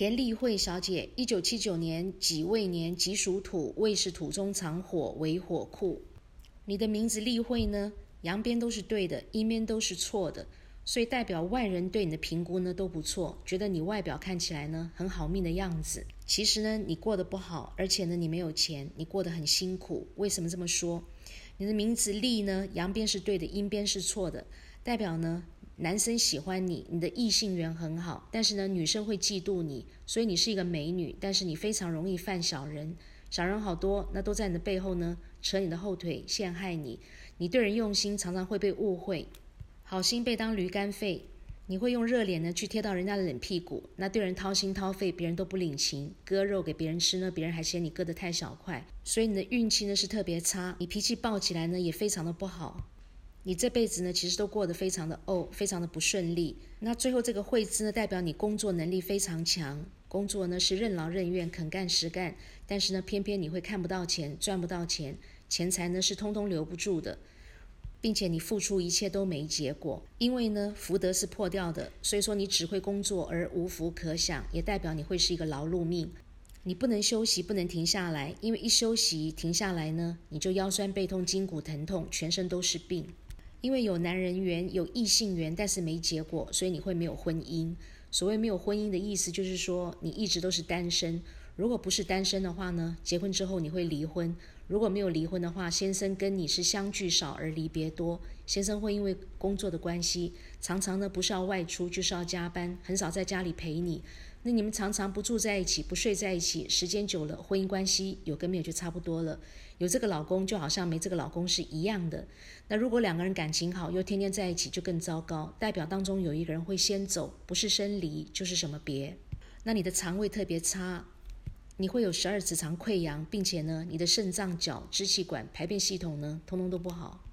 田丽慧小姐，一九七九年己未年，己属土，未是土中藏火，为火库。你的名字丽慧呢，阳边都是对的，阴边都是错的，所以代表外人对你的评估呢都不错，觉得你外表看起来呢很好命的样子。其实呢，你过得不好，而且呢你没有钱，你过得很辛苦。为什么这么说？你的名字丽呢，阳边是对的，阴边是错的，代表呢。男生喜欢你，你的异性缘很好，但是呢，女生会嫉妒你，所以你是一个美女，但是你非常容易犯小人，小人好多，那都在你的背后呢，扯你的后腿，陷害你。你对人用心，常常会被误会，好心被当驴肝肺。你会用热脸呢去贴到人家的冷屁股，那对人掏心掏肺，别人都不领情，割肉给别人吃呢，别人还嫌你割得太小块，所以你的运气呢是特别差，你脾气暴起来呢也非常的不好。你这辈子呢，其实都过得非常的哦，非常的不顺利。那最后这个惠字呢，代表你工作能力非常强，工作呢是任劳任怨、肯干实干。但是呢，偏偏你会看不到钱，赚不到钱，钱财呢是通通留不住的，并且你付出一切都没结果。因为呢，福德是破掉的，所以说你只会工作而无福可享，也代表你会是一个劳碌命。你不能休息，不能停下来，因为一休息停下来呢，你就腰酸背痛、筋骨疼痛，全身都是病。因为有男人缘，有异性缘，但是没结果，所以你会没有婚姻。所谓没有婚姻的意思，就是说你一直都是单身。如果不是单身的话呢，结婚之后你会离婚；如果没有离婚的话，先生跟你是相聚少而离别多。先生会因为工作的关系，常常呢不是要外出，就是要加班，很少在家里陪你。那你们常常不住在一起，不睡在一起，时间久了，婚姻关系有跟没有就差不多了。有这个老公就好像没这个老公是一样的。那如果两个人感情好，又天天在一起，就更糟糕，代表当中有一个人会先走，不是生离就是什么别。那你的肠胃特别差，你会有十二指肠溃疡，并且呢，你的肾脏、脚、支气管、排便系统呢，通通都不好。